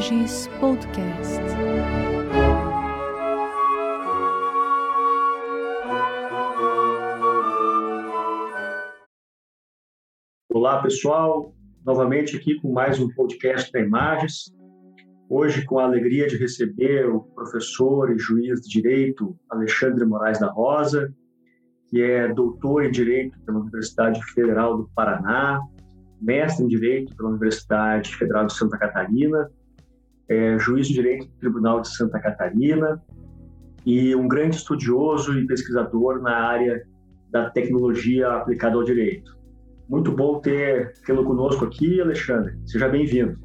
Podcast. Olá, pessoal. Novamente aqui com mais um podcast da Imagens. Hoje, com a alegria de receber o professor e juiz de direito Alexandre Moraes da Rosa, que é doutor em direito pela Universidade Federal do Paraná, mestre em direito pela Universidade Federal de Santa Catarina, é juiz de direito do Tribunal de Santa Catarina e um grande estudioso e pesquisador na área da tecnologia aplicada ao direito. Muito bom ter tê-lo conosco aqui, Alexandre. Seja bem-vindo.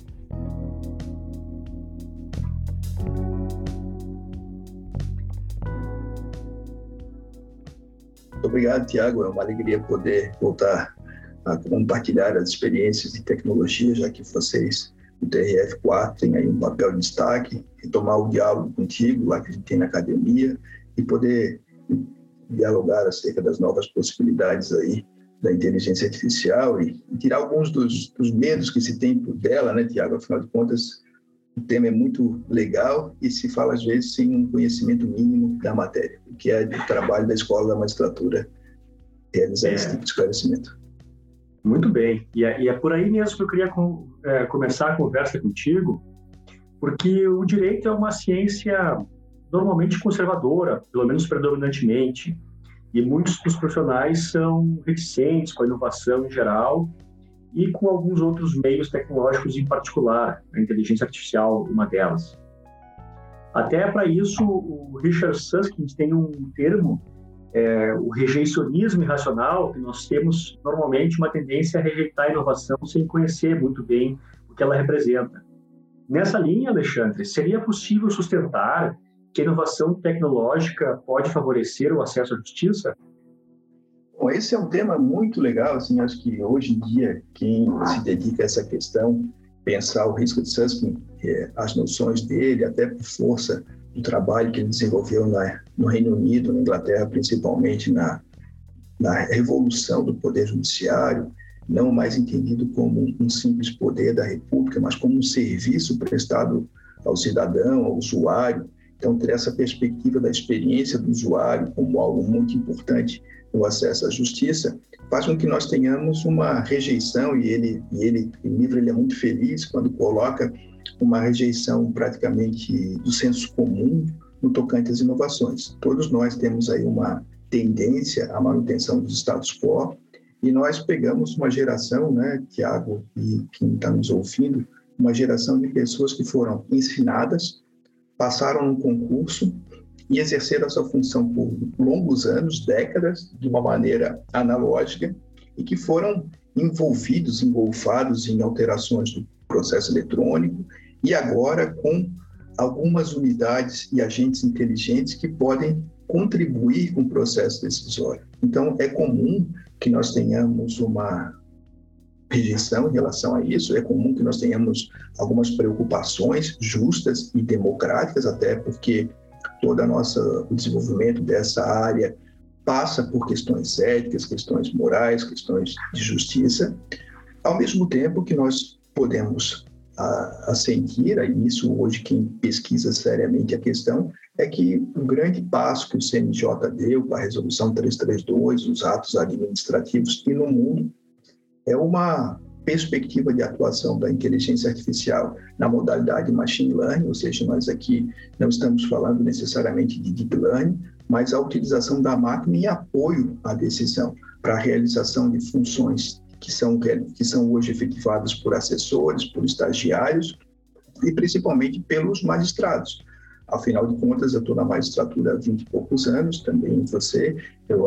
obrigado, Tiago. É uma alegria poder voltar a compartilhar as experiências de tecnologia, já que vocês, o TRF4, têm aí um papel de destaque, retomar o diálogo contigo, lá que a gente tem na academia, e poder dialogar acerca das novas possibilidades aí da inteligência artificial e, tirar alguns dos, dos medos que se tem por dela, né, Tiago? Afinal de contas, o tema é muito legal e se fala às vezes sem um conhecimento mínimo da matéria, o que é o trabalho da escola da magistratura realizar é. esse tipo de esclarecimento. Muito bem, e é, e é, por aí mesmo que eu queria com, é, começar a conversa contigo, porque o direito é uma ciência normalmente conservadora, pelo menos predominantemente, e muitos dos profissionais são reticentes com a inovação em geral e com alguns outros meios tecnológicos em particular, a inteligência artificial, uma delas. Até para isso, o Richard Susskind tem um termo, é, o rejeicionismo irracional, que nós temos normalmente uma tendência a rejeitar a inovação sem conhecer muito bem o que ela representa. Nessa linha, Alexandre, seria possível sustentar que a inovação tecnológica pode favorecer o acesso à justiça? Bom, esse é um tema muito legal, assim, acho que hoje em dia quem se dedica a essa questão, pensar o risco de Susskind, é, as noções dele, até por força do trabalho que ele desenvolveu na, no Reino Unido, na Inglaterra, principalmente na, na revolução do poder judiciário, não mais entendido como um simples poder da República, mas como um serviço prestado ao cidadão, ao usuário. Então, ter essa perspectiva da experiência do usuário como algo muito importante o acesso à justiça, faz com que nós tenhamos uma rejeição, e ele, e ele o livro ele é muito feliz quando coloca uma rejeição praticamente do senso comum no tocante às inovações. Todos nós temos aí uma tendência à manutenção dos status quo, e nós pegamos uma geração, né, Tiago e quem está nos ouvindo, uma geração de pessoas que foram ensinadas, passaram no concurso e exerceram a sua função por longos anos, décadas, de uma maneira analógica, e que foram envolvidos, engolfados em alterações do processo eletrônico, e agora com algumas unidades e agentes inteligentes que podem contribuir com o processo decisório. Então, é comum que nós tenhamos uma rejeição em relação a isso, é comum que nós tenhamos algumas preocupações justas e democráticas, até porque toda nossa o desenvolvimento dessa área passa por questões éticas, questões morais, questões de justiça, ao mesmo tempo que nós podemos a, assentir, e isso hoje quem pesquisa seriamente a questão, é que o grande passo que o CNJ deu com a resolução 332, os atos administrativos e no mundo, é uma perspectiva de atuação da inteligência artificial na modalidade machine learning, ou seja, nós aqui não estamos falando necessariamente de deep learning, mas a utilização da máquina em apoio à decisão para a realização de funções que são que são hoje efetivadas por assessores, por estagiários e principalmente pelos magistrados. Afinal de contas, eu estou na magistratura há 20 e poucos anos, também você. Eu,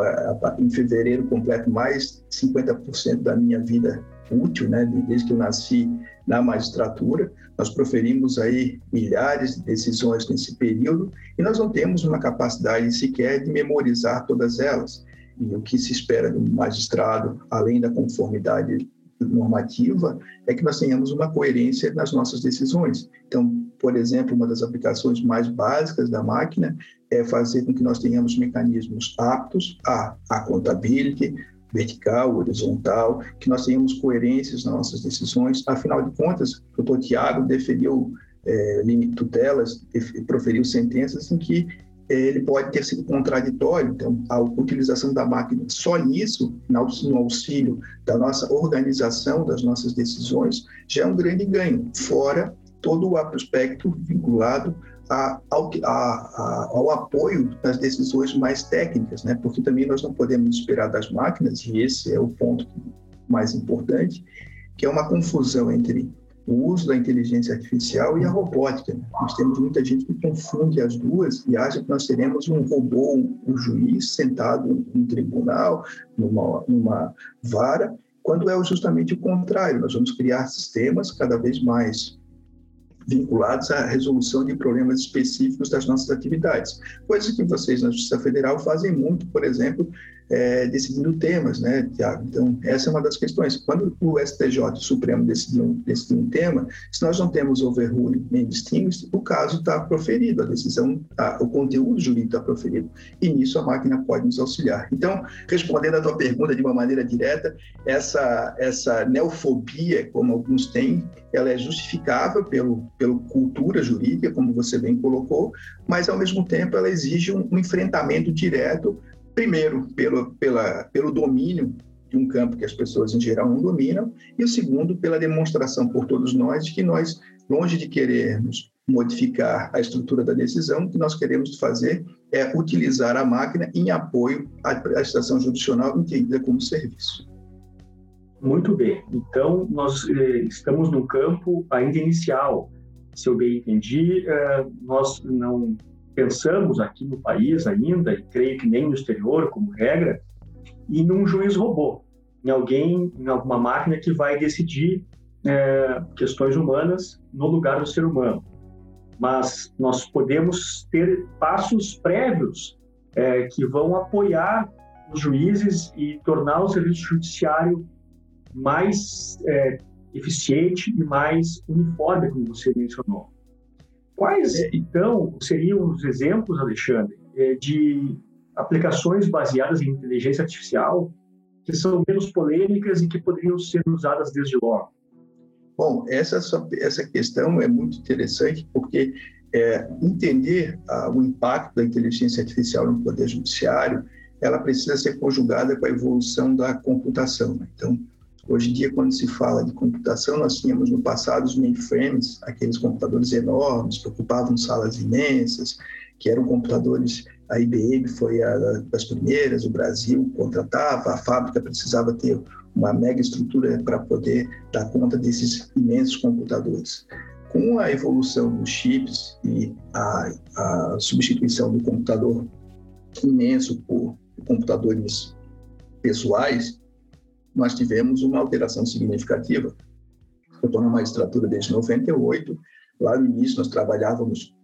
em fevereiro, completo mais 50% da minha vida útil, né, desde que eu nasci na magistratura. Nós proferimos aí milhares de decisões nesse período e nós não temos uma capacidade sequer de memorizar todas elas. E o que se espera do magistrado, além da conformidade normativa, é que nós tenhamos uma coerência nas nossas decisões. Então, por exemplo, uma das aplicações mais básicas da máquina é fazer com que nós tenhamos mecanismos aptos a accountability, vertical, horizontal, que nós tenhamos coerências nas nossas decisões. Afinal de contas, o doutor Tiago deferiu é, tutelas, proferiu sentenças em que ele pode ter sido contraditório. Então, a utilização da máquina só nisso, no auxílio da nossa organização, das nossas decisões, já é um grande ganho, fora todo o aspecto vinculado a, ao, a, ao, apoio das decisões mais técnicas, né? porque também nós não podemos esperar das máquinas, e esse é o ponto mais importante, que é uma confusão entre o uso da inteligência artificial e a robótica. Né? Nós temos muita gente que confunde as duas e acha que nós teremos um robô, um juiz sentado no tribunal, numa, numa vara, quando é justamente o contrário. Nós vamos criar sistemas cada vez mais vinculados à resolução de problemas específicos das nossas atividades. Coisa que vocês na Justiça Federal fazem muito, por exemplo, é, decidindo temas, né, Tiago? Então, essa é uma das questões. Quando o STJ, o Supremo, decidiu, decidiu um tema, se nós não temos overruling nem distinguish, o caso está proferido, a decisão, a, o conteúdo jurídico está proferido. E nisso a máquina pode nos auxiliar. Então, respondendo à tua pergunta de uma maneira direta, essa, essa neofobia, como alguns têm, ela é justificável pelo, pelo cultura jurídica, como você bem colocou, mas, ao mesmo tempo, ela exige um, um enfrentamento direto Primeiro, pelo, pela, pelo domínio de um campo que as pessoas em geral não dominam, e o segundo, pela demonstração por todos nós de que nós, longe de querermos modificar a estrutura da decisão, o que nós queremos fazer é utilizar a máquina em apoio à prestação judicial entendida como serviço. Muito bem. Então, nós eh, estamos num campo ainda inicial. Se eu bem entendi, eh, nós não pensamos aqui no país ainda, e creio que nem no exterior, como regra, em um juiz robô, em alguém, em alguma máquina que vai decidir é, questões humanas no lugar do ser humano. Mas nós podemos ter passos prévios é, que vão apoiar os juízes e tornar o serviço judiciário mais é, eficiente e mais uniforme, como você mencionou. Quais, então, seriam os exemplos, Alexandre, é, de aplicações baseadas em inteligência artificial que são menos polêmicas e que poderiam ser usadas desde logo? Bom, essa, essa questão é muito interessante porque é, entender ah, o impacto da inteligência artificial no poder judiciário, ela precisa ser conjugada com a evolução da computação. Né? Então, Hoje em dia, quando se fala de computação, nós tínhamos no passado os mainframes, aqueles computadores enormes que ocupavam salas imensas, que eram computadores. A IBM foi a das primeiras, o Brasil contratava, a fábrica precisava ter uma mega estrutura para poder dar conta desses imensos computadores. Com a evolução dos chips e a, a substituição do computador imenso por computadores pessoais, nós tivemos uma alteração significativa. Eu estou na magistratura desde 98. Lá no início, nós trabalhávamos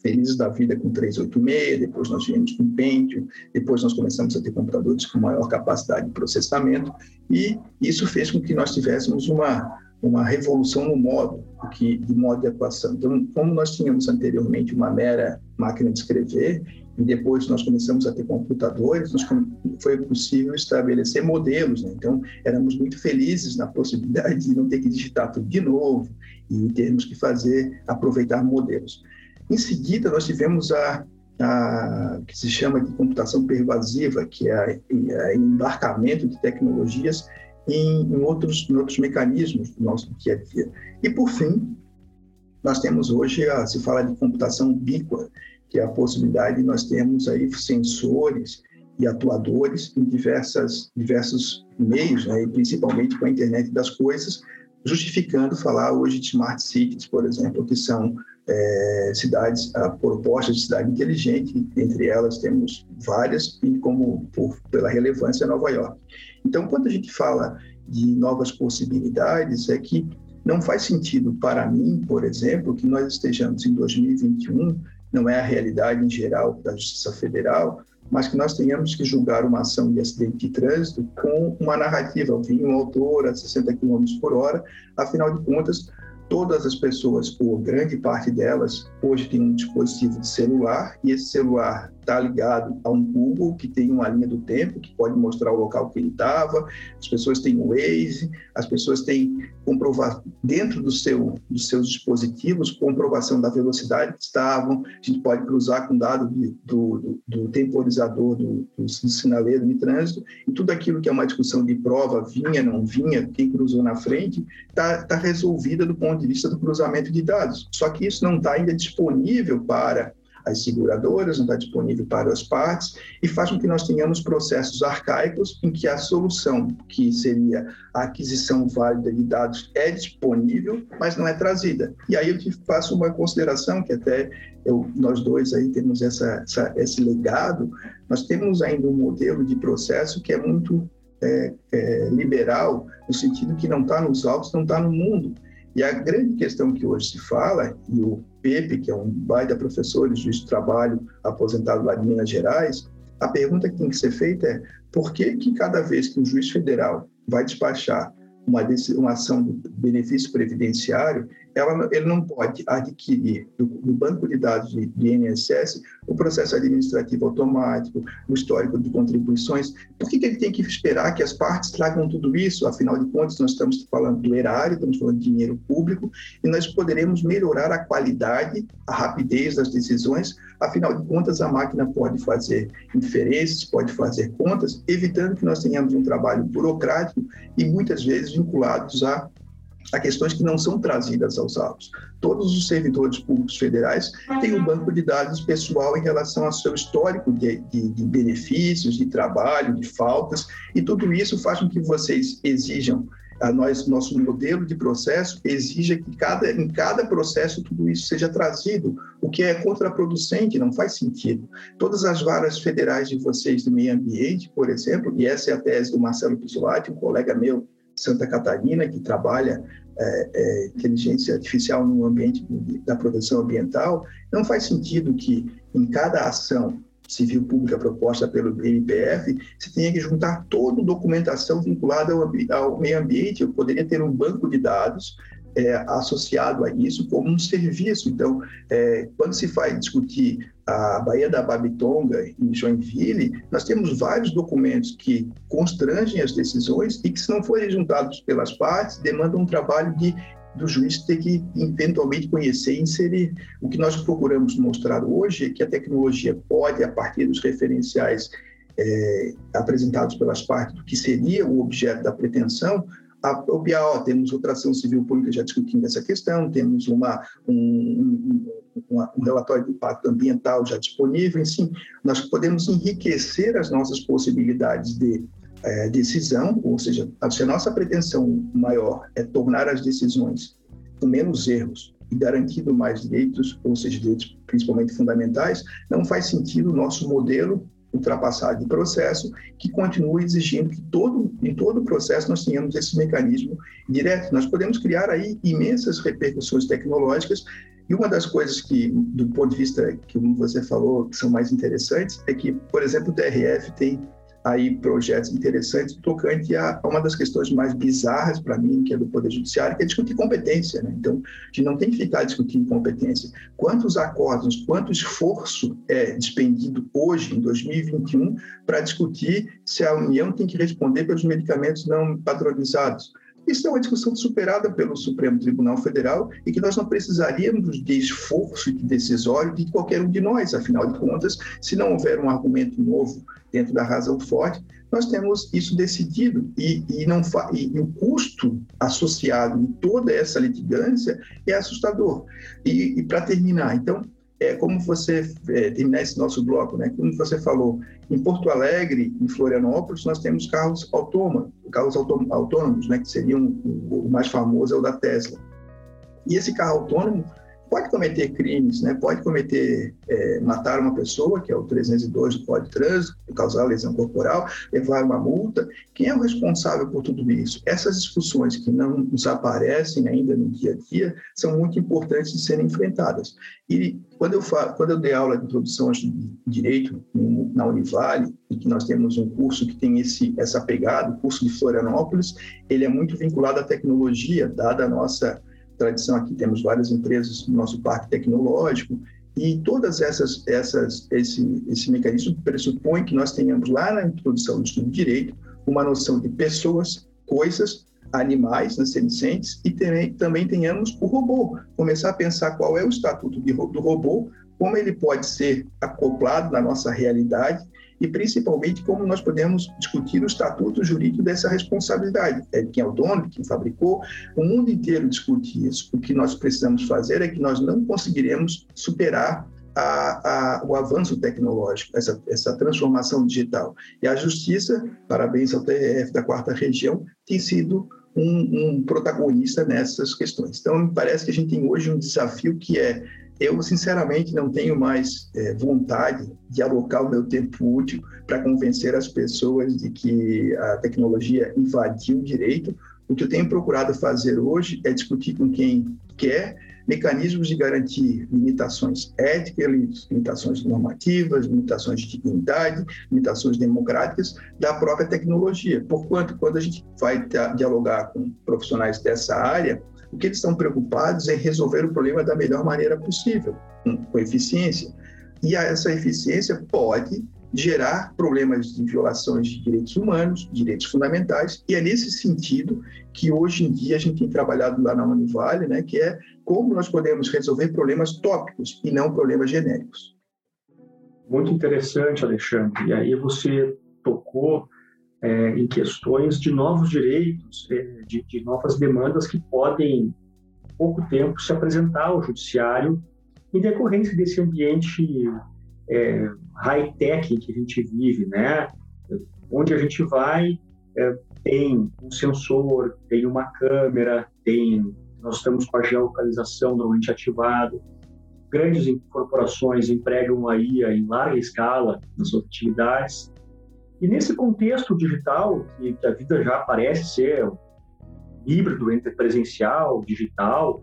felizes da vida com 386, depois nós viemos com Pentium, depois nós começamos a ter computadores com maior capacidade de processamento, e isso fez com que nós tivéssemos uma, uma revolução no modo que, de modo de atuação. Então, como nós tínhamos anteriormente uma mera máquina de escrever, e depois nós começamos a ter computadores, nós, foi possível estabelecer modelos. Né? Então, éramos muito felizes na possibilidade de não ter que digitar tudo de novo e termos que fazer, aproveitar modelos. Em seguida, nós tivemos a, a que se chama de computação pervasiva, que é o embarcamento de tecnologias em, em, outros, em outros mecanismos do nosso dia a dia. E, por fim, nós temos hoje, a, se fala de computação ubíqua, que é a possibilidade de nós termos aí sensores e atuadores em diversas, diversos meios, né, e principalmente com a internet das coisas, justificando falar hoje de smart cities, por exemplo, que são é, cidades a, propostas de cidade inteligente, entre elas temos várias, e como por, pela relevância Nova York. Então, quando a gente fala de novas possibilidades, é que não faz sentido para mim, por exemplo, que nós estejamos em 2021 não é a realidade em geral da Justiça Federal, mas que nós tenhamos que julgar uma ação de acidente de trânsito com uma narrativa, vinha um autor a 60 km por hora, afinal de contas, todas as pessoas, ou grande parte delas, hoje tem um dispositivo de celular e esse celular está ligado a um Google que tem uma linha do tempo que pode mostrar o local que ele estava. As pessoas têm o Waze, as pessoas têm comprovar dentro do seu, dos seus dispositivos comprovação da velocidade que estavam. A gente pode cruzar com dado de, do, do, do, temporizador do, do, sinaleiro de trânsito e tudo aquilo que é uma discussão de prova vinha, não vinha, quem cruzou na frente, está tá resolvida do ponto de vista do cruzamento de dados. Só que isso não está ainda disponível para as seguradoras, não está disponível para as partes, e faz com que nós tenhamos processos arcaicos em que a solução, que seria a aquisição válida de dados, é disponível, mas não é trazida. E aí eu te faço uma consideração, que até eu, nós dois aí temos essa, essa, esse legado, nós temos ainda um modelo de processo que é muito é, é, liberal, no sentido que não está nos autos, não está no mundo. E a grande questão que hoje se fala, e o Pepe, que é um baita professor e juiz de trabalho aposentado lá de Minas Gerais, a pergunta que tem que ser feita é por que, que cada vez que um juiz federal vai despachar uma, uma ação de benefício previdenciário, ela, ele não pode adquirir do, do banco de dados de, de INSS o processo administrativo automático, o histórico de contribuições. Por que, que ele tem que esperar que as partes tragam tudo isso? Afinal de contas, nós estamos falando do erário, estamos falando de dinheiro público, e nós poderemos melhorar a qualidade, a rapidez das decisões. Afinal de contas, a máquina pode fazer inferências, pode fazer contas, evitando que nós tenhamos um trabalho burocrático e muitas vezes vinculados a a questões que não são trazidas aos autos. Todos os servidores públicos federais têm um banco de dados pessoal em relação ao seu histórico de, de, de, benefícios, de trabalho, de faltas, e tudo isso faz com que vocês exijam, a nós, nosso modelo de processo exija que cada, em cada processo tudo isso seja trazido, o que é contraproducente, não faz sentido. Todas as varas federais de vocês do meio ambiente, por exemplo, e essa é a tese do Marcelo Pisolati, um colega meu Santa Catarina, que trabalha é, é, inteligência artificial no ambiente da proteção ambiental, não faz sentido que em cada ação civil pública proposta pelo BNPF, você tenha que juntar toda a documentação vinculada ao, ao meio ambiente. Eu poderia ter um banco de dados é, associado a isso como um serviço. Então, é, quando se vai discutir a Baía da Babitonga, em Joinville, nós temos vários documentos que constrangem as decisões e que, se não forem juntados pelas partes, demandam um trabalho de do juiz ter que eventualmente conhecer e inserir. O que nós procuramos mostrar hoje é que a tecnologia pode, a partir dos referenciais é, apresentados pelas partes do que seria o objeto da pretensão, o BAO, temos outra ação civil pública já discutindo essa questão, temos uma, um, um, um, relatório de impacto ambiental já disponível, enfim, nós podemos enriquecer as nossas possibilidades de é, decisão, ou seja, se a nossa pretensão maior é tornar as decisões com menos erros e garantindo mais direitos, ou seja, direitos principalmente fundamentais, não faz sentido o nosso modelo ultrapassado de processo, que continua exigindo que todo, em todo o processo nós tenhamos esse mecanismo direto. Nós podemos criar aí imensas repercussões tecnológicas e uma das coisas que, do ponto de vista que você falou, que são mais interessantes, é que, por exemplo, o TRF tem aí projetos interessantes tocante a, uma das questões mais bizarras para mim, que é do Poder Judiciário, que é discutir competência. Né? Então, a gente não tem que ficar discutindo competência. Quantos acordos, quanto esforço é despendido hoje, em 2021, para discutir se a União tem que responder pelos medicamentos não padronizados? Isso é uma discussão superada pelo Supremo Tribunal Federal e que nós não precisaríamos de esforço decisório de qualquer um de nós. Afinal de contas, se não houver um argumento novo dentro da razão forte, nós temos isso decidido e, e não e, e, o custo associado em toda essa litigância é assustador. E, e para terminar, então, é como você é, terminar esse nosso bloco, né? Como você falou, em Porto Alegre, em Florianópolis, nós temos carros autônomos, carros autônomos, né? Que seriam o, mais famoso é o da Tesla. E esse carro autônomo pode cometer crimes, né? pode cometer, é, matar uma pessoa, que é o 302 do Código de Trânsito, causar lesão corporal, levar uma multa. Quem é o responsável por tudo isso? Essas discussões que não nos aparecem ainda no dia a dia são muito importantes de serem enfrentadas. E quando eu, falo, quando eu dei aula de introdução ao direito na Univale, e que nós temos um curso que tem esse, essa pegada, o curso de Florianópolis, ele é muito vinculado à tecnologia, dada a nossa tradição aqui, temos várias empresas no nosso parque tecnológico, e todas essas, essas esse, esse mecanismo pressupõe que nós tenhamos lá na introdução do estudo de direito uma noção de pessoas, coisas, animais né, senescentes e também, também tenhamos o robô. Começar a pensar qual é o estatuto de, do robô, como ele pode ser acoplado na nossa realidade e principalmente como nós podemos discutir o estatuto jurídico dessa responsabilidade. É quem é o dono, quem fabricou. O mundo inteiro discute isso. O que nós precisamos fazer é que nós não conseguiremos superar a, a, o avanço tecnológico, essa, essa transformação digital. E a justiça, parabéns ao TRF da quarta região, tem sido um, um protagonista nessas questões. Então, me parece que a gente tem hoje um desafio que é eu, sinceramente, não tenho mais é, vontade de alocar o meu tempo útil para convencer as pessoas de que a tecnologia invadiu o direito. O que eu tenho procurado fazer hoje é discutir com quem quer mecanismos de garantir limitações éticas, limitações normativas, limitações de dignidade, limitações democráticas da própria tecnologia. Porquanto, quando a gente vai dialogar com profissionais dessa área, o que eles estão preocupados é resolver o problema da melhor maneira possível, com eficiência. E essa eficiência pode gerar problemas de violações de direitos humanos, direitos fundamentais, e é nesse sentido que hoje em dia a gente tem trabalhado lá na Univale, né, que é como nós podemos resolver problemas tópicos e não problemas genéricos. Muito interessante, Alexandre. E aí você tocou é, em questões de novos direitos, é, de, de, novas demandas que podem, em pouco tempo, se apresentar ao judiciário em decorrência desse ambiente é, high-tech que a gente vive, né? Onde a gente vai, é, tem um sensor, tem uma câmera, tem nós estamos com a geolocalização normalmente ativado. Grandes corporações empregam a IA em larga escala nas suas atividades e nesse contexto digital, que, que a vida já parece ser híbrido entre presencial, digital,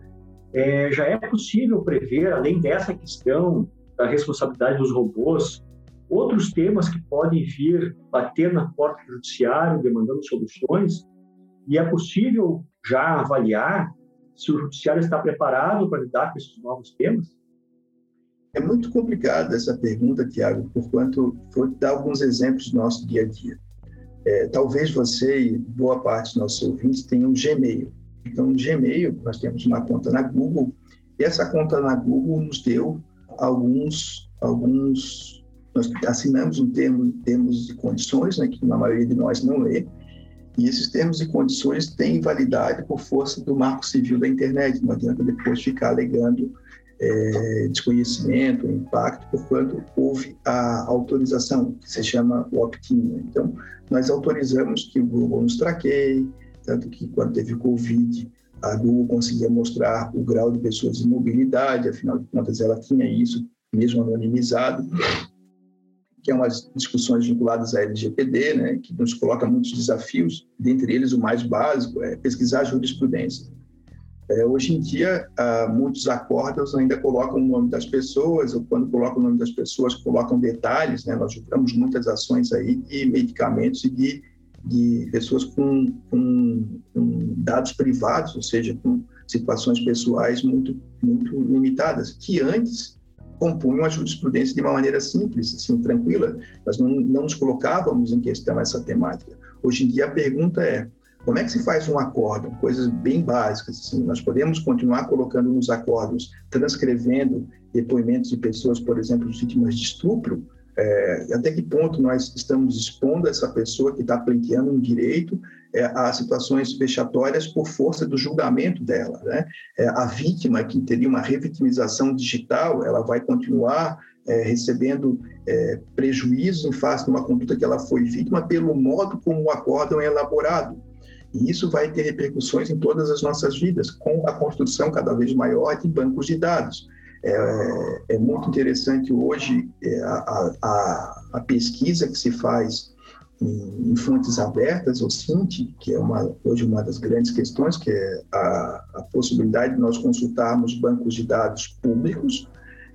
é, já é possível prever, além dessa questão da responsabilidade dos robôs, outros temas que podem vir bater na porta do judiciário demandando soluções, e é possível já avaliar se o judiciário está preparado para lidar com esses novos temas? É muito complicada essa pergunta, Tiago, porquanto vou dar alguns exemplos do nosso dia a dia. É, talvez você e boa parte dos nossos ouvintes tenham um Gmail. Então, no Gmail, nós temos uma conta na Google, e essa conta na Google nos deu alguns, alguns nós assinamos um termo, termos e condições, né, que a maioria de nós não lê, e esses termos e condições têm validade por força do marco civil da internet, não adianta depois ficar alegando é, desconhecimento, impacto, porquanto houve a autorização, que se chama opt-in. Então, nós autorizamos que o Google nos traqueie, tanto que quando teve Covid, a Google conseguia mostrar o grau de pessoas em mobilidade, afinal de contas ela tinha isso, mesmo anonimizado, que é umas discussões vinculadas à LGPD, né, que nos coloca muitos desafios, dentre eles o mais básico é pesquisar jurisprudência. É, hoje em dia, ah, muitos acordos ainda colocam o nome das pessoas, ou quando colocam o nome das pessoas, colocam detalhes. Né? Nós julgamos muitas ações aí de medicamentos e de, de pessoas com, com, com, dados privados, ou seja, com situações pessoais muito, muito limitadas, que antes compunham a jurisprudência de uma maneira simples, assim, tranquila. Nós não, não nos colocávamos em questão essa temática. Hoje em dia, a pergunta é como é que se faz um acordo? Coisas bem básicas. Assim. Nós podemos continuar colocando nos acordos, transcrevendo depoimentos de pessoas, por exemplo, vítimas de estupro. É, até que ponto nós estamos expondo essa pessoa que está pleiteando um direito é, a situações vexatórias por força do julgamento dela. Né? É, a vítima que teria uma revitimização digital, ela vai continuar é, recebendo é, prejuízos em face de uma conduta que ela foi vítima pelo modo como o acórdão é elaborado. E isso vai ter repercussões em todas as nossas vidas, com a construção cada vez maior de bancos de dados. É, é muito interessante hoje é, a, a, a, pesquisa que se faz em, em fontes abertas, o CINT, que é uma, hoje uma das grandes questões, que é a, a possibilidade de nós consultarmos bancos de dados públicos,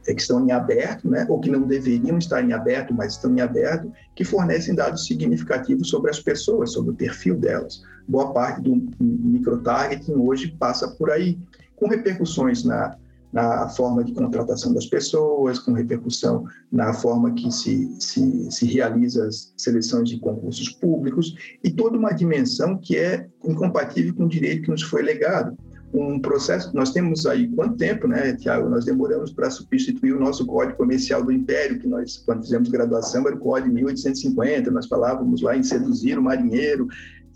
é, que estão em aberto, né, ou que não deveriam estar em aberto, mas estão em aberto, que fornecem dados significativos sobre as pessoas, sobre o perfil delas. Boa parte do microtargeting hoje passa por aí. com repercussões na, na forma de contratação das pessoas, com repercussão na forma que se, se, se realiza as seleções de concursos públicos, e toda uma dimensão que é incompatível com o direito que nos foi legado. Um processo, nós temos aí quanto tempo, né, Tiago, nós demoramos para substituir o nosso Código Comercial do Império, que nós, quando fizemos graduação, era o Código 1850, nós falávamos lá em seduzir o marinheiro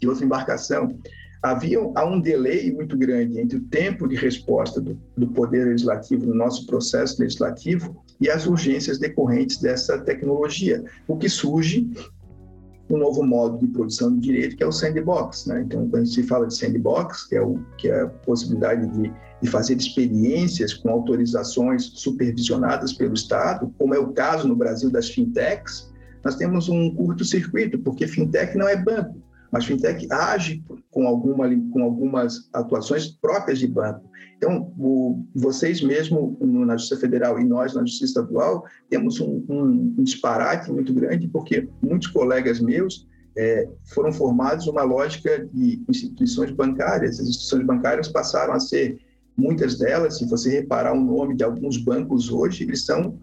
de outra embarcação havia há um delay muito grande entre o tempo de resposta do, do Poder Legislativo no nosso processo legislativo e as urgências decorrentes dessa tecnologia, o que surge um novo modo de produção de direito, que é o sandbox. Né? Então, quando se fala de sandbox, que é, o, que é a possibilidade de, de fazer experiências com autorizações supervisionadas pelo Estado, como é o caso no Brasil das fintechs, nós temos um curto-circuito, porque fintech não é banco. Mas fintech age com, alguma, com algumas atuações próprias de banco. Então, o, vocês mesmo na Justiça Federal e nós na Justiça Estadual temos um, um, um disparate muito grande, porque muitos colegas meus é, foram formados numa lógica de instituições bancárias. As instituições bancárias passaram a ser, muitas delas, se você reparar o nome de alguns bancos hoje, eles são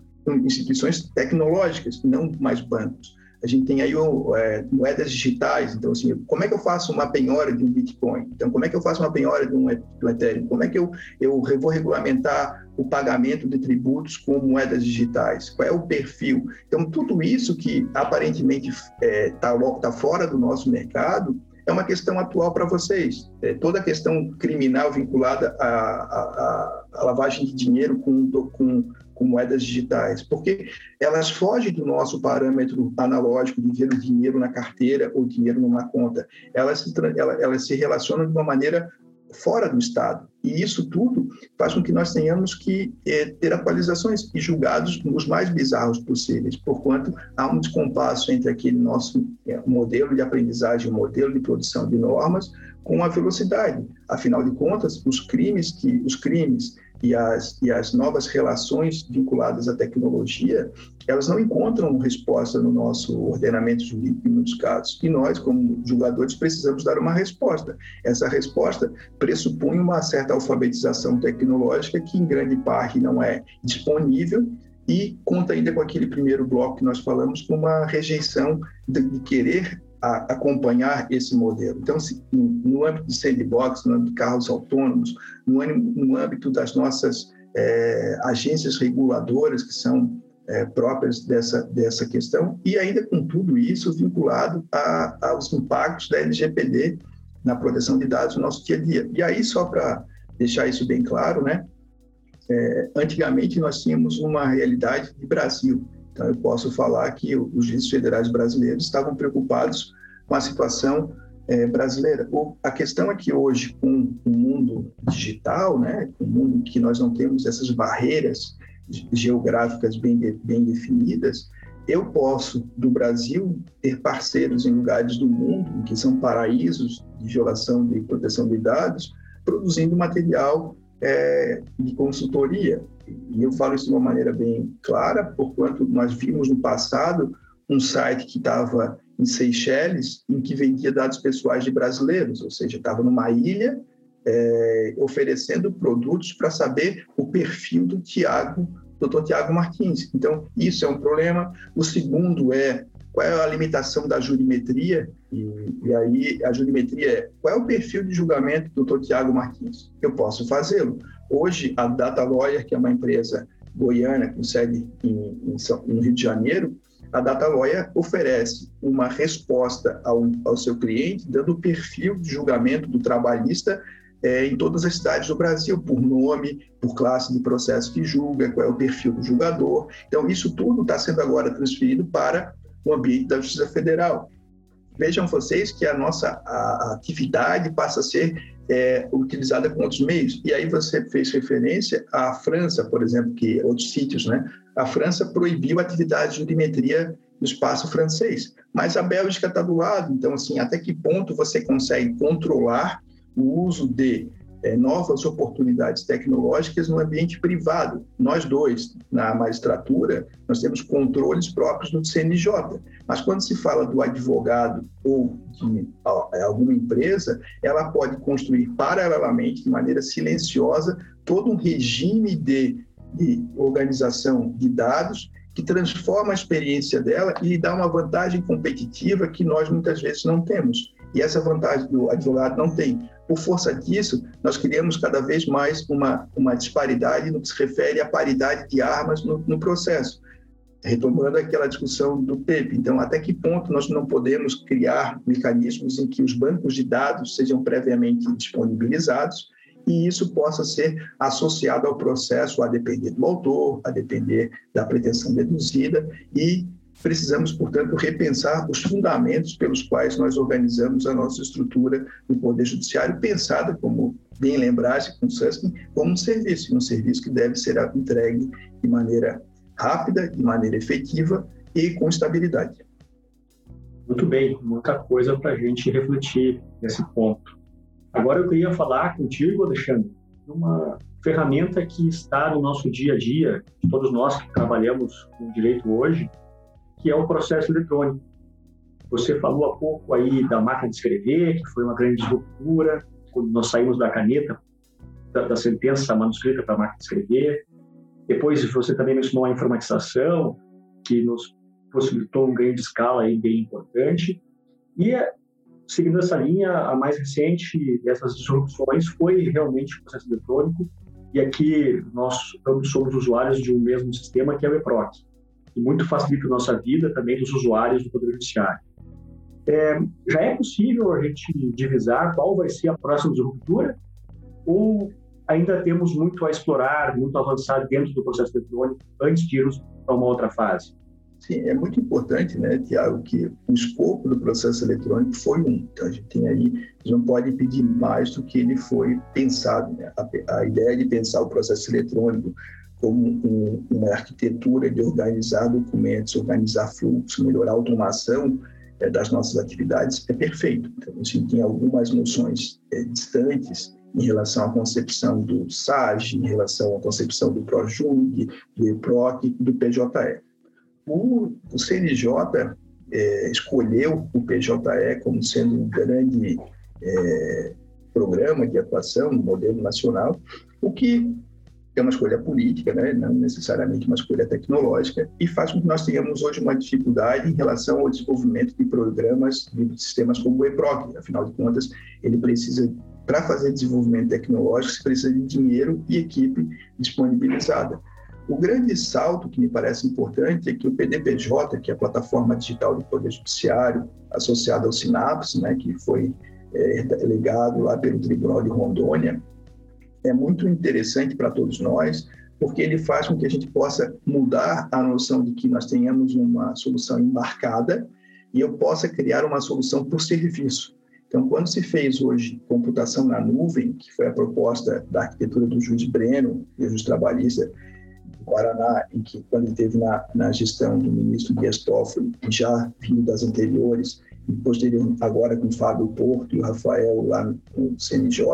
instituições tecnológicas, não mais bancos a gente tem aí é, moedas digitais. Então, assim, como é que eu faço uma penhora de um Bitcoin? Então, como é que eu faço uma penhora de um, um Ethereum? Como é que eu, eu vou regulamentar o pagamento de tributos com moedas digitais? Qual é o perfil? Então, tudo isso que aparentemente está é, tá, tá fora do nosso mercado é uma questão atual para vocês. É, toda a questão criminal vinculada à, à, à lavagem de dinheiro com, com com moedas digitais, porque elas fogem do nosso parâmetro analógico de ver o dinheiro na carteira ou dinheiro numa conta. Elas se, se relacionam de uma maneira fora do Estado. E isso tudo faz com que nós tenhamos que é, ter atualizações e julgados nos mais bizarros possíveis, porquanto há um descompasso entre aquele nosso é, modelo de aprendizagem, modelo de produção de normas, com a velocidade. Afinal de contas, os crimes que os crimes e as, e as novas relações vinculadas à tecnologia, elas não encontram resposta no nosso ordenamento jurídico em muitos casos. E nós, como julgadores, precisamos dar uma resposta. Essa resposta pressupõe uma certa alfabetização tecnológica que, em grande parte, não é disponível e conta ainda com aquele primeiro bloco que nós falamos, com uma rejeição de, querer a acompanhar esse modelo. Então, se, no âmbito de sandbox, no âmbito de carros autônomos, no, no âmbito das nossas é, agências reguladoras que são é, próprias dessa, dessa questão, e ainda com tudo isso vinculado a, aos impactos da LGPD na proteção de dados no nosso dia a dia. E aí, só para deixar isso bem claro, né, é, antigamente nós tínhamos uma realidade de Brasil, então, eu posso falar que os juízes federais brasileiros estavam preocupados com a situação é, brasileira. O, a questão é que hoje, com o mundo digital, né, com o mundo que nós não temos essas barreiras geográficas bem, de, bem definidas, eu posso, do Brasil, ter parceiros em lugares do mundo que são paraísos de violação de proteção de dados, produzindo material é, de consultoria. E eu falo isso de uma maneira bem clara, porquanto nós vimos no passado um site que estava em Seychelles, em que vendia dados pessoais de brasileiros, ou seja, estava numa ilha é, oferecendo produtos para saber o perfil do Tiago, doutor Tiago Martins. Então, isso é um problema. O segundo é qual é a limitação da jurimetria, e, e, aí a jurimetria é qual é o perfil de julgamento do doutor Tiago Martins? Eu posso fazê-lo. Hoje, a Data Lawyer, que é uma empresa goiana com sede em, em, no Rio de Janeiro, a Data Lawyer oferece uma resposta ao, ao seu cliente, dando o perfil de julgamento do trabalhista é, em todas as cidades do Brasil, por nome, por classe de processo que julga, qual é o perfil do julgador. Então, isso tudo está sendo agora transferido para o ambiente da Justiça Federal. Vejam vocês que a nossa a, atividade passa a ser é, utilizada com outros meios. E aí você fez referência à França, por exemplo, que outros sítios, né? A França proibiu a atividade de jurimetria no espaço francês, mas a Bélgica está do lado. Então, assim, até que ponto você consegue controlar o uso de é, novas oportunidades tecnológicas no ambiente privado. Nós dois, na magistratura, nós temos controles próprios do CNJ, mas quando se fala do advogado ou de é, alguma empresa, ela pode construir paralelamente, de maneira silenciosa, todo um regime de, de organização de dados que transforma a experiência dela e dá uma vantagem competitiva que nós muitas vezes não temos. E essa vantagem do advogado não tem. Por força disso, nós criamos cada vez mais uma, uma disparidade no que se refere à paridade de armas no, no processo. Retomando aquela discussão do PEP. Então, até que ponto nós não podemos criar mecanismos em que os bancos de dados sejam previamente disponibilizados e isso possa ser associado ao processo, a depender do autor, a depender da pretensão deduzida e precisamos, portanto, repensar os fundamentos pelos quais nós organizamos a nossa estrutura do Poder Judiciário, pensada, como bem lembrasse com o Suskin, como um serviço, um serviço que deve ser entregue de maneira rápida, de maneira efetiva e com estabilidade. Muito bem, muita coisa para a gente refletir nesse ponto. Agora eu queria falar contigo, Alexandre, uma ferramenta que está no nosso dia a dia, todos nós que trabalhamos com direito hoje, que é o processo eletrônico. Você falou há pouco aí da máquina de escrever, que foi uma grande ruptura, quando nós saímos da caneta, da, da sentença manuscrita para a máquina de escrever. Depois você também mencionou a informatização, que nos possibilitou um ganho de escala aí bem importante. E seguindo essa linha, a mais recente dessas disrupções foi realmente o processo eletrônico. E aqui nós ambos somos usuários de um mesmo sistema, que é o EPROC e muito facilita a nossa vida também dos usuários do Poder Judiciário. É, já é possível a gente divisar qual vai ser a próxima disruptura ou ainda temos muito a explorar, muito a avançar dentro do processo eletrônico antes de irmos para uma outra fase? Sim, é muito importante, né, Tiago, que o escopo do processo eletrônico foi um. Então, a gente tem aí, não pode pedir mais do que ele foi pensado. Né? A, a ideia de pensar o processo eletrônico como um, uma arquitetura de organizar documentos, organizar fluxo, melhorar a automação é, das nossas atividades é perfeito. Então, a gente tem algumas noções é, distantes em relação à concepção do SAG, em relação à concepção do PROJUG, do EPROC e do PJE. O, o CNJ é, escolheu o PJE como sendo um grande é, programa de atuação, um modelo nacional, o que é uma escolha política, né? não necessariamente uma escolha tecnológica, e faz com que nós tenhamos hoje uma dificuldade em relação ao desenvolvimento de programas, de sistemas como o EPROC. Afinal de contas, ele precisa, para fazer desenvolvimento tecnológico, se precisa de dinheiro e equipe disponibilizada. O grande salto que me parece importante é que o PDPJ, que é a plataforma digital do Poder Judiciário, associada ao Sinapse, né, que foi é, legado lá pelo Tribunal de Rondônia, é muito interessante para todos nós, porque ele faz com que a gente possa mudar a noção de que nós tenhamos uma solução embarcada e eu possa criar uma solução por serviço. Então, quando se fez hoje computação na nuvem, que foi a proposta da arquitetura do juiz Breno e juiz trabalhista do Paraná, em que quando ele teve na, na gestão do ministro Dias Toffoli, já vindo das anteriores, e posterior agora com o Fábio Porto e o Rafael lá no CNJ,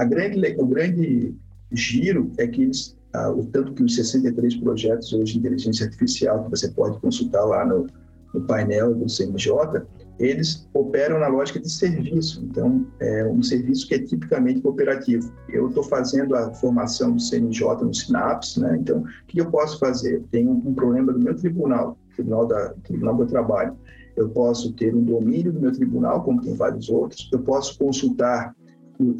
a grande, o grande giro é que eles, ah, o tanto que os 63 projetos hoje de inteligência artificial que você pode consultar lá no, no painel do CNJ, eles operam na lógica de serviço. Então, é um serviço que é tipicamente cooperativo. Eu estou fazendo a formação do CNJ no Sinapse, né? Então, o que eu posso fazer? Tenho um problema do meu tribunal, Tribunal, da, tribunal do Trabalho. Eu posso ter um domínio do meu tribunal, como tem vários outros. Eu posso consultar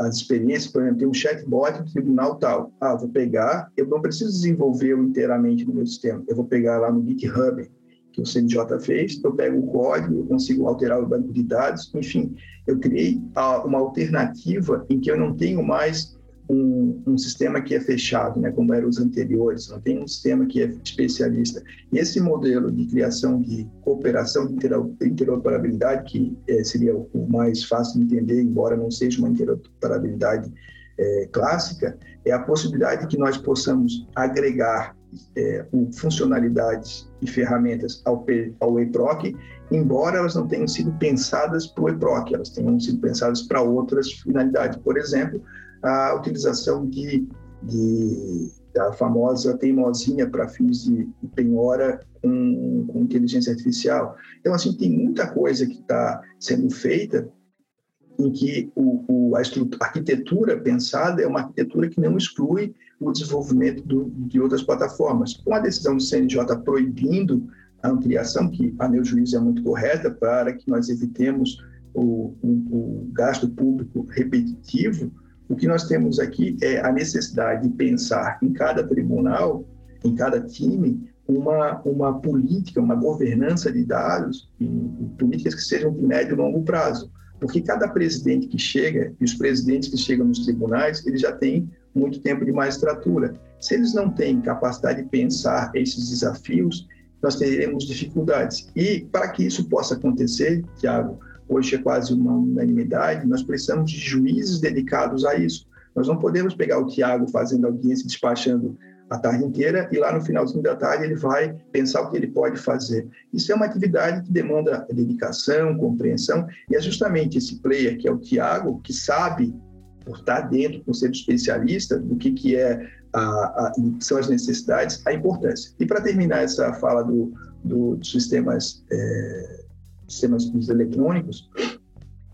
as experiências, por exemplo, tem um chatbot do tribunal tal. Ah, vou pegar, eu não preciso desenvolver inteiramente no meu sistema, eu vou pegar lá no GitHub, que o CNJ fez, eu pego o código, eu consigo alterar o banco de dados, enfim, eu criei uma alternativa em que eu não tenho mais um, um, sistema que é fechado, né, como eram os anteriores, não tem um sistema que é especialista. E esse modelo de criação de cooperação, de interoperabilidade, que é, seria o mais fácil de entender, embora não seja uma interoperabilidade é, clássica, é a possibilidade de que nós possamos agregar é, funcionalidades e ferramentas ao, ao EPROC, embora elas não tenham sido pensadas para o EPROC, elas tenham sido pensadas para outras finalidades. Por exemplo, a utilização de, de da famosa teimosinha para fins de penhora com, com, inteligência artificial. Então, assim, tem muita coisa que está sendo feita em que o, o, a, a, arquitetura pensada é uma arquitetura que não exclui o desenvolvimento do, de outras plataformas. Com a decisão do CNJ proibindo a ampliação, que a meu juízo é muito correta para que nós evitemos o, o, o gasto público repetitivo, o que nós temos aqui é a necessidade de pensar em cada tribunal, em cada time, uma, uma política, uma governança de dados, e, e políticas que sejam de médio e longo prazo. Porque cada presidente que chega, e os presidentes que chegam nos tribunais, eles já têm muito tempo de magistratura. Se eles não têm capacidade de pensar esses desafios, nós teremos dificuldades. E para que isso possa acontecer, Tiago, hoje é quase uma unanimidade, nós precisamos de juízes dedicados a isso. Nós não podemos pegar o Tiago fazendo audiência, despachando a tarde inteira e lá no finalzinho da tarde ele vai pensar o que ele pode fazer. Isso é uma atividade que demanda dedicação, compreensão, e é justamente esse player, que é o Tiago, que sabe, por estar dentro, por ser especialista, do que, que é a, a, são as necessidades, a importância. E para terminar essa fala do, do dos sistemas, é, sistemas dos eletrônicos,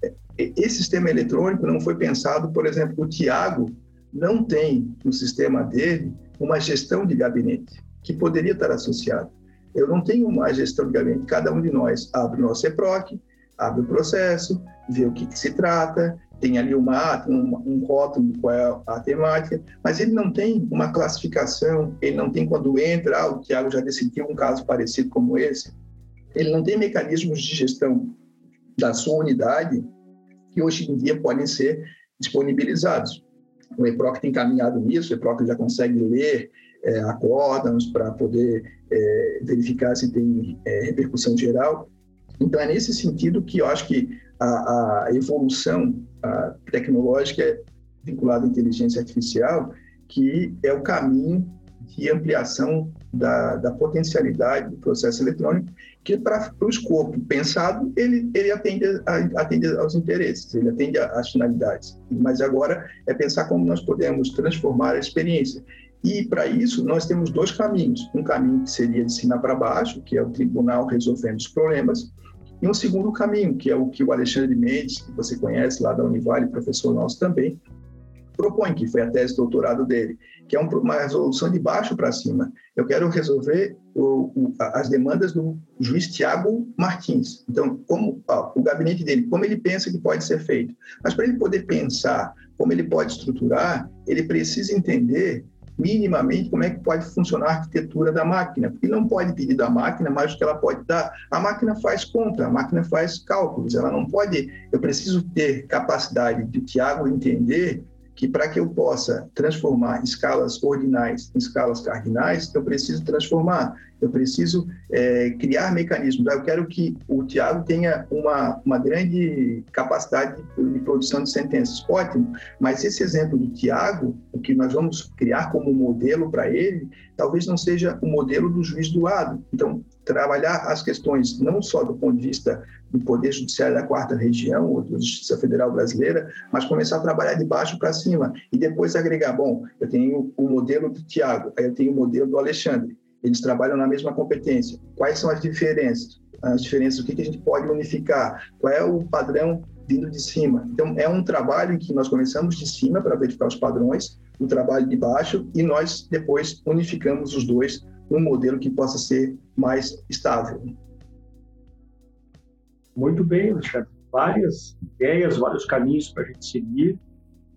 é, esse sistema eletrônico não foi pensado, por exemplo, o Tiago não tem no sistema dele uma gestão de gabinete que poderia estar associada. Eu não tenho uma gestão de gabinete, cada um de nós abre o nosso EPROC, abre o processo, vê o que, que se trata, tem ali uma, um, um rótulo qual é a temática, mas ele não tem uma classificação, ele não tem quando entra, ah, o Tiago já decidiu um caso parecido como esse, ele não tem mecanismos de gestão da sua unidade que hoje em dia podem ser disponibilizados. O EPROC tem caminhado nisso, o EPROC já consegue ler é, acórdãos para poder é, verificar se tem é, repercussão geral. Então, é nesse sentido que eu acho que a, a evolução a tecnológica vinculada à inteligência artificial, que é o caminho de ampliação da, da potencialidade do processo eletrônico, que para o escopo pensado, ele, ele atende, a, atende aos interesses, ele atende às finalidades. Mas agora é pensar como nós podemos transformar a experiência. E para isso, nós temos dois caminhos. Um caminho que seria de cima para baixo, que é o tribunal resolvendo os problemas, e um segundo caminho, que é o que o Alexandre Mendes, que você conhece lá da Univale, professor nosso também, propõe, que foi a tese de doutorado dele, que é uma resolução de baixo para cima. Eu quero resolver o, o, as demandas do juiz Tiago Martins. Então, como ó, o gabinete dele, como ele pensa que pode ser feito. Mas para ele poder pensar como ele pode estruturar, ele precisa entender minimamente como é que pode funcionar a arquitetura da máquina, porque não pode pedir da máquina mais do que ela pode dar. A máquina faz conta, a máquina faz cálculos, ela não pode. Eu preciso ter capacidade de Tiago entender que para que eu possa transformar escalas ordinais em escalas cardinais, eu preciso transformar, eu preciso é, criar mecanismos. Eu quero que o Tiago tenha uma, uma grande capacidade de, de, produção de sentenças. Ótimo, mas esse exemplo do Tiago, o que nós vamos criar como modelo para ele, talvez não seja o modelo do juiz do lado. Então, trabalhar as questões não só do ponto de vista do Poder Judiciário da Quarta Região ou da Justiça Federal Brasileira, mas começar a trabalhar de baixo para cima e depois agregar, bom, eu tenho o modelo do Tiago, aí eu tenho o modelo do Alexandre, eles trabalham na mesma competência. Quais são as diferenças? As diferenças, o que, a gente pode unificar? Qual é o padrão vindo de cima? Então, é um trabalho em que nós começamos de cima para verificar os padrões, o trabalho de baixo, e nós depois unificamos os dois num modelo que possa ser mais estável. Muito bem, Alexandre. Várias ideias, vários caminhos para a gente seguir.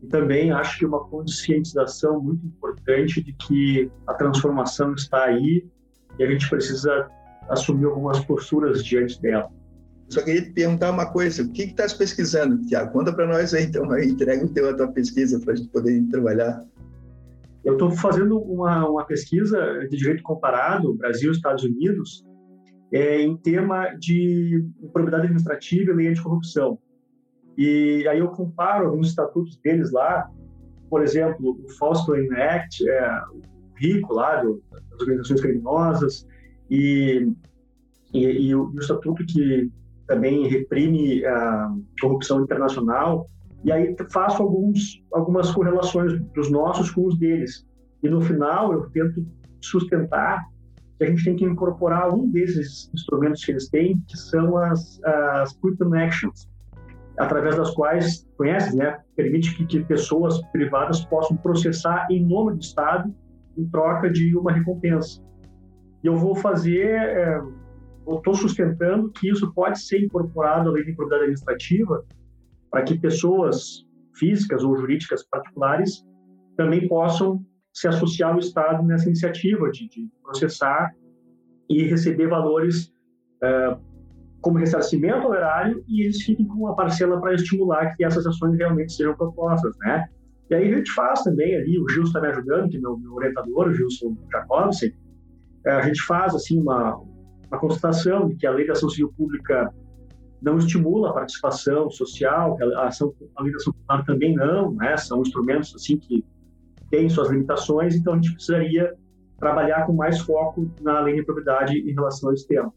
E também acho que uma conscientização muito importante de que a transformação está aí e a gente precisa assumir algumas posturas diante dela. Só queria te perguntar uma coisa: o que está pesquisando, Tiago? Conta para nós aí, então, entrega o teu, a tua pesquisa para a gente poder trabalhar. Eu estou fazendo uma, uma pesquisa de direito comparado, Brasil e Estados Unidos, é, em tema de propriedade administrativa e lei anticorrupção. E aí eu comparo alguns estatutos deles lá, por exemplo, o False Claim Act, é, o RICO lá, do, das organizações criminosas, e, e, e, o, e, o, estatuto que também reprime a corrupção internacional, e aí faço alguns, algumas correlações dos nossos com os deles. E no final eu tento sustentar que a gente tem que incorporar um desses instrumentos que eles têm, que são as, as Quick Actions, através das quais, conhece, né, permite que, que pessoas privadas possam processar em nome do Estado em troca de uma recompensa. E eu vou fazer, é, eu estou sustentando que isso pode ser incorporado à lei de improbidade administrativa para que pessoas físicas ou jurídicas particulares também possam se associar ao Estado nessa iniciativa de, de processar e receber valores uh, como ressarcimento ao erário e eles fiquem com uma parcela para estimular que essas ações realmente sejam propostas, né? E aí a gente faz também ali, o Gilson está me ajudando, que é meu, meu orientador, o Gilson Jacobsen, eh, a gente faz assim uma, uma constatação de que a lei da ação civil pública não estimula a participação social, a, ação, a lei da ação popular também não, né? São instrumentos assim que têm suas limitações, então a gente precisaria trabalhar com mais foco na lei de propriedade em relação a esse tema.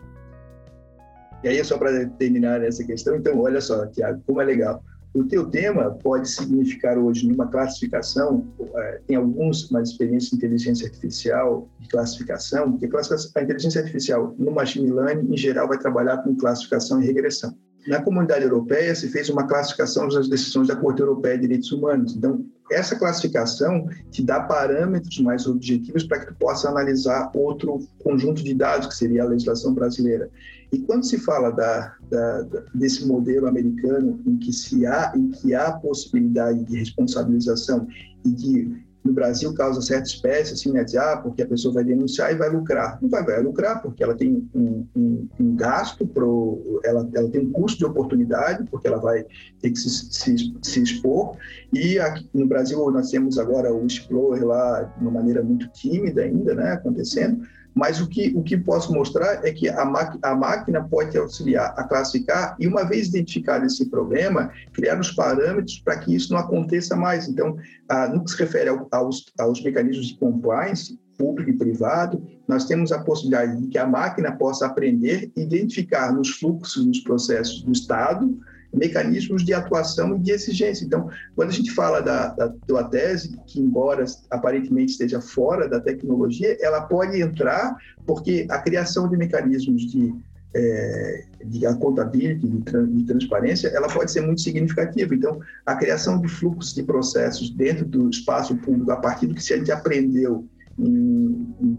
E aí, só para terminar essa questão, então, olha só, Tiago, como é legal. O teu tema pode significar hoje, numa classificação, é, tem alguns, mais experiências de inteligência artificial, de classificação, porque a inteligência artificial no machine learning, em geral, vai trabalhar com classificação e regressão. Na comunidade europeia, se fez uma classificação das decisões da Corte Europeia de Direitos Humanos. Então, essa classificação te dá parâmetros mais objetivos para que tu possa analisar outro conjunto de dados, que seria a legislação brasileira. E quando se fala da, da, desse modelo americano em que, se há, em que há possibilidade de responsabilização e de no Brasil causa certa espécie, assim, né, ah, porque a pessoa vai denunciar e vai lucrar. Não vai, vai lucrar, porque ela tem um, um, um gasto, pro, ela, ela tem um custo de oportunidade, porque ela vai ter que se, se, se expor. E aqui no Brasil nós temos agora o Explorer lá de uma maneira muito tímida ainda, né, acontecendo, mas o que, o que posso mostrar é que a, a máquina pode auxiliar a classificar e, uma vez identificado esse problema, criar os parâmetros para que isso não aconteça mais. Então, ah, no que se refere ao, aos, aos mecanismos de compliance, público e privado, nós temos a possibilidade de que a máquina possa aprender, identificar nos fluxos, nos processos do Estado, mecanismos de atuação e de exigência. Então, quando a gente fala da, da tua tese, que embora aparentemente esteja fora da tecnologia, ela pode entrar porque a criação de mecanismos de é, de accountability, de, de, transparência, ela pode ser muito significativa. Então, a criação de fluxos de processos dentro do espaço público, a partir do que a gente aprendeu em, em,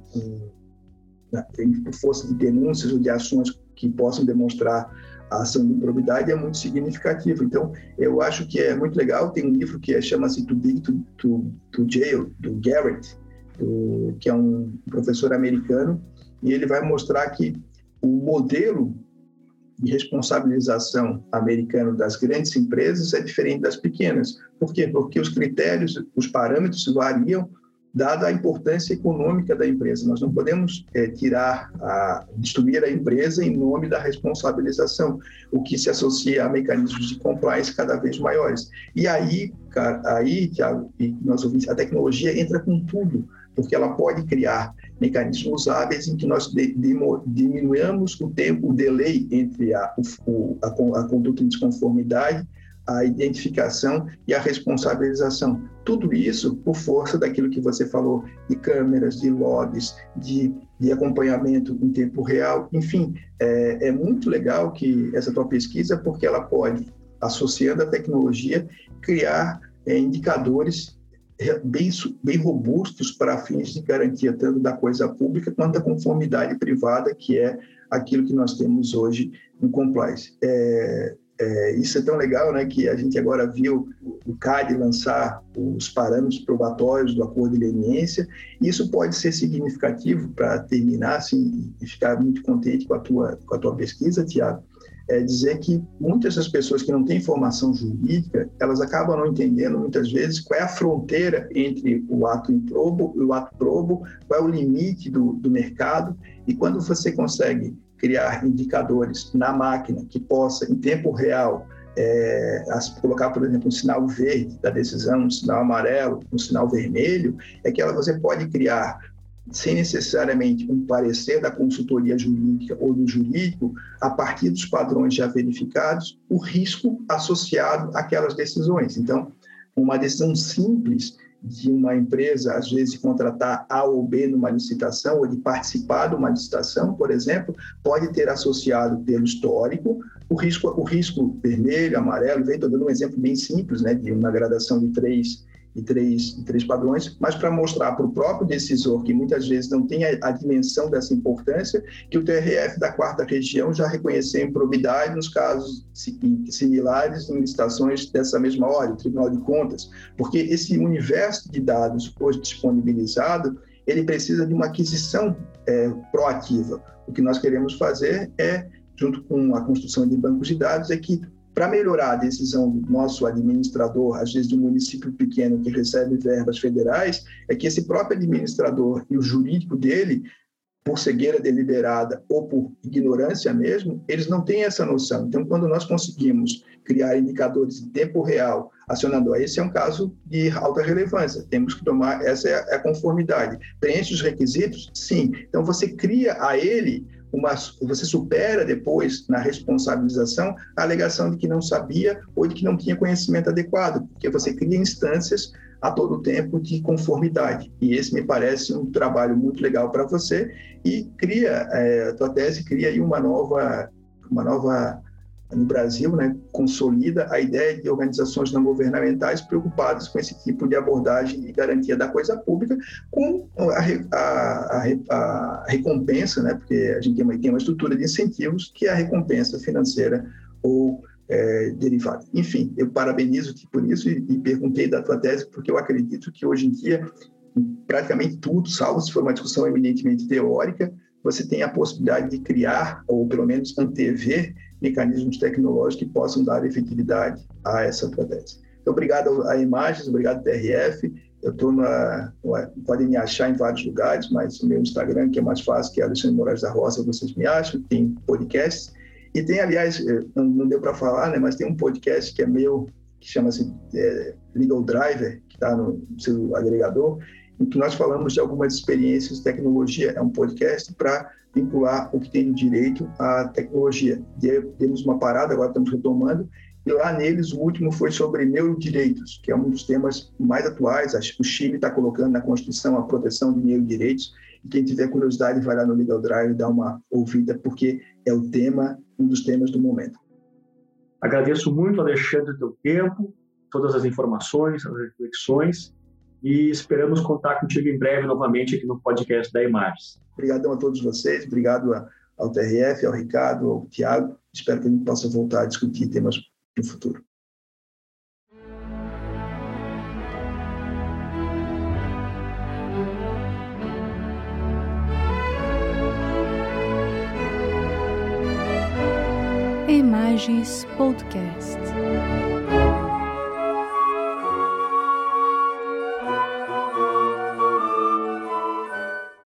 em, força de denúncias ou de ações que possam demonstrar a ação de improbidade é muito significativa. Então, eu acho que é muito legal. Tem um livro que é, chama-se Too Big to, to, to Jail, do Garrett, do, que é um professor americano, e ele vai mostrar que o modelo de responsabilização americano das grandes empresas é diferente das pequenas. Por quê? Porque os critérios, os parâmetros variam dada a importância econômica da empresa. Nós não podemos é, tirar, a, destruir a empresa em nome da responsabilização, o que se associa a mecanismos de compliance cada vez maiores. E aí, cara, aí, Tiago, e nós ouvimos, a tecnologia entra com tudo, porque ela pode criar mecanismos hábeis em que nós de, de, diminuamos o tempo, o delay entre a, o, a, a conduta de desconformidade a identificação e a responsabilização. Tudo isso por força daquilo que você falou, de câmeras, de logs, de, de acompanhamento em tempo real. Enfim, é, é muito legal que essa tua pesquisa, porque ela pode, associando a tecnologia, criar é, indicadores bem, bem robustos para fins de garantia tanto da coisa pública quanto da conformidade privada, que é aquilo que nós temos hoje no compliance. É, é, isso é tão legal, né, que a gente agora viu o CAD lançar os parâmetros probatórios do acordo de leniência. Isso pode ser significativo para terminar assim, e ficar muito contente com a tua, com a tua pesquisa, Tiago. É dizer que muitas das pessoas que não têm formação jurídica, elas acabam não entendendo muitas vezes qual é a fronteira entre o ato improbo e o ato probo, qual é o limite do, do mercado, e quando você consegue criar indicadores na máquina que possa, em tempo real, é, colocar, por exemplo, um sinal verde da decisão, um sinal amarelo, um sinal vermelho, é que ela, você pode criar, sem necessariamente um parecer da consultoria jurídica ou do jurídico, a partir dos padrões já verificados, o risco associado àquelas decisões. Então, uma decisão simples de uma empresa, às vezes, contratar A ou B numa licitação, ou de participar de uma licitação, por exemplo, pode ter associado pelo histórico o risco, o risco vermelho, amarelo, estou dando um exemplo bem simples, né, de uma gradação de três e três, três padrões, mas para mostrar para o próprio decisor, que muitas vezes não tem a, a, dimensão dessa importância, que o TRF da quarta região já reconheceu improbidade nos casos similares em licitações dessa mesma ordem, Tribunal de Contas, porque esse universo de dados hoje disponibilizado, ele precisa de uma aquisição é, proativa. O que nós queremos fazer é, junto com a construção de bancos de dados, é que para melhorar a decisão do nosso administrador, às vezes de um município pequeno que recebe verbas federais, é que esse próprio administrador e o jurídico dele, por cegueira deliberada ou por ignorância mesmo, eles não têm essa noção. Então, quando nós conseguimos criar indicadores em tempo real, acionando, esse é um caso de alta relevância, temos que tomar, essa é a conformidade. Preenche os requisitos? Sim. Então, você cria a ele uma, você supera depois, na responsabilização, a alegação de que não sabia ou de que não tinha conhecimento adequado, porque você cria instâncias a todo tempo de conformidade. E esse me parece um trabalho muito legal para você e cria, é, a tua tese cria aí uma nova, uma nova no Brasil, né, consolida a ideia de organizações não governamentais preocupadas com esse tipo de abordagem e garantia da coisa pública, com a, a, a, a recompensa, né, porque a gente tem uma, tem uma, estrutura de incentivos que é a recompensa financeira ou é, derivada. Enfim, eu parabenizo-te por isso e, e perguntei da tua tese, porque eu acredito que hoje em dia praticamente tudo, salvo se for uma discussão eminentemente teórica, você tem a possibilidade de criar, ou pelo menos antever, mecanismos tecnológicos que possam dar efetividade a essa tese. Então, obrigado a Imagens, obrigado TRF. Eu estou na. Podem me achar em vários lugares, mas o meu Instagram, que é mais fácil, que é Alexandre Moraes da Roça, vocês me acham. Tem podcasts. E tem, aliás, eh, não deu para falar, né, mas tem um podcast que é meu, que chama-se é, Legal Driver, que está no seu agregador, em que nós falamos de algumas experiências de tecnologia. É um podcast para vincular o que tem direito à tecnologia. Demos uma parada, agora estamos retomando, e lá neles o último foi sobre neurodireitos, que é um dos temas mais atuais. O Chile está colocando na Constituição a proteção de neurodireitos. E quem tiver curiosidade vai lá no Legal Drive dar uma ouvida, porque é o tema, um dos temas do momento. Agradeço muito, Alexandre, teu tempo, todas as informações, as reflexões e esperamos contar contigo em breve novamente aqui no podcast da Imagens. Obrigadão a todos vocês, obrigado ao TRF, ao Ricardo, ao Tiago. Espero que a gente possa voltar a discutir temas no futuro. Imagens Podcast.